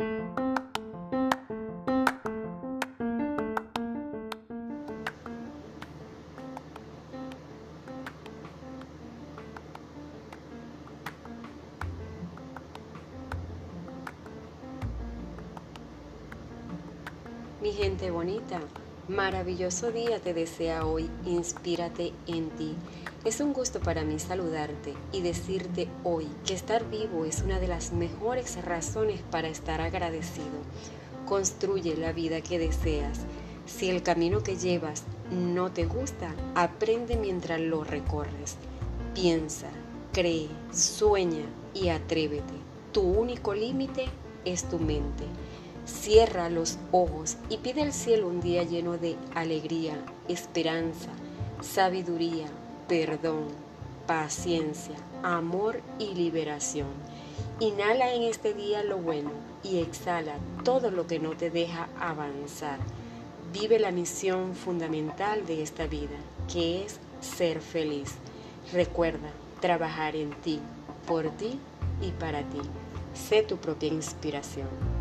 Mi gente bonita, maravilloso día te desea hoy, inspírate en ti. Es un gusto para mí saludarte y decirte hoy que estar vivo es una de las mejores razones para estar agradecido. Construye la vida que deseas. Si el camino que llevas no te gusta, aprende mientras lo recorres. Piensa, cree, sueña y atrévete. Tu único límite es tu mente. Cierra los ojos y pide al cielo un día lleno de alegría, esperanza, sabiduría, perdón, paciencia, amor y liberación. Inhala en este día lo bueno y exhala todo lo que no te deja avanzar. Vive la misión fundamental de esta vida, que es ser feliz. Recuerda trabajar en ti, por ti y para ti. Sé tu propia inspiración.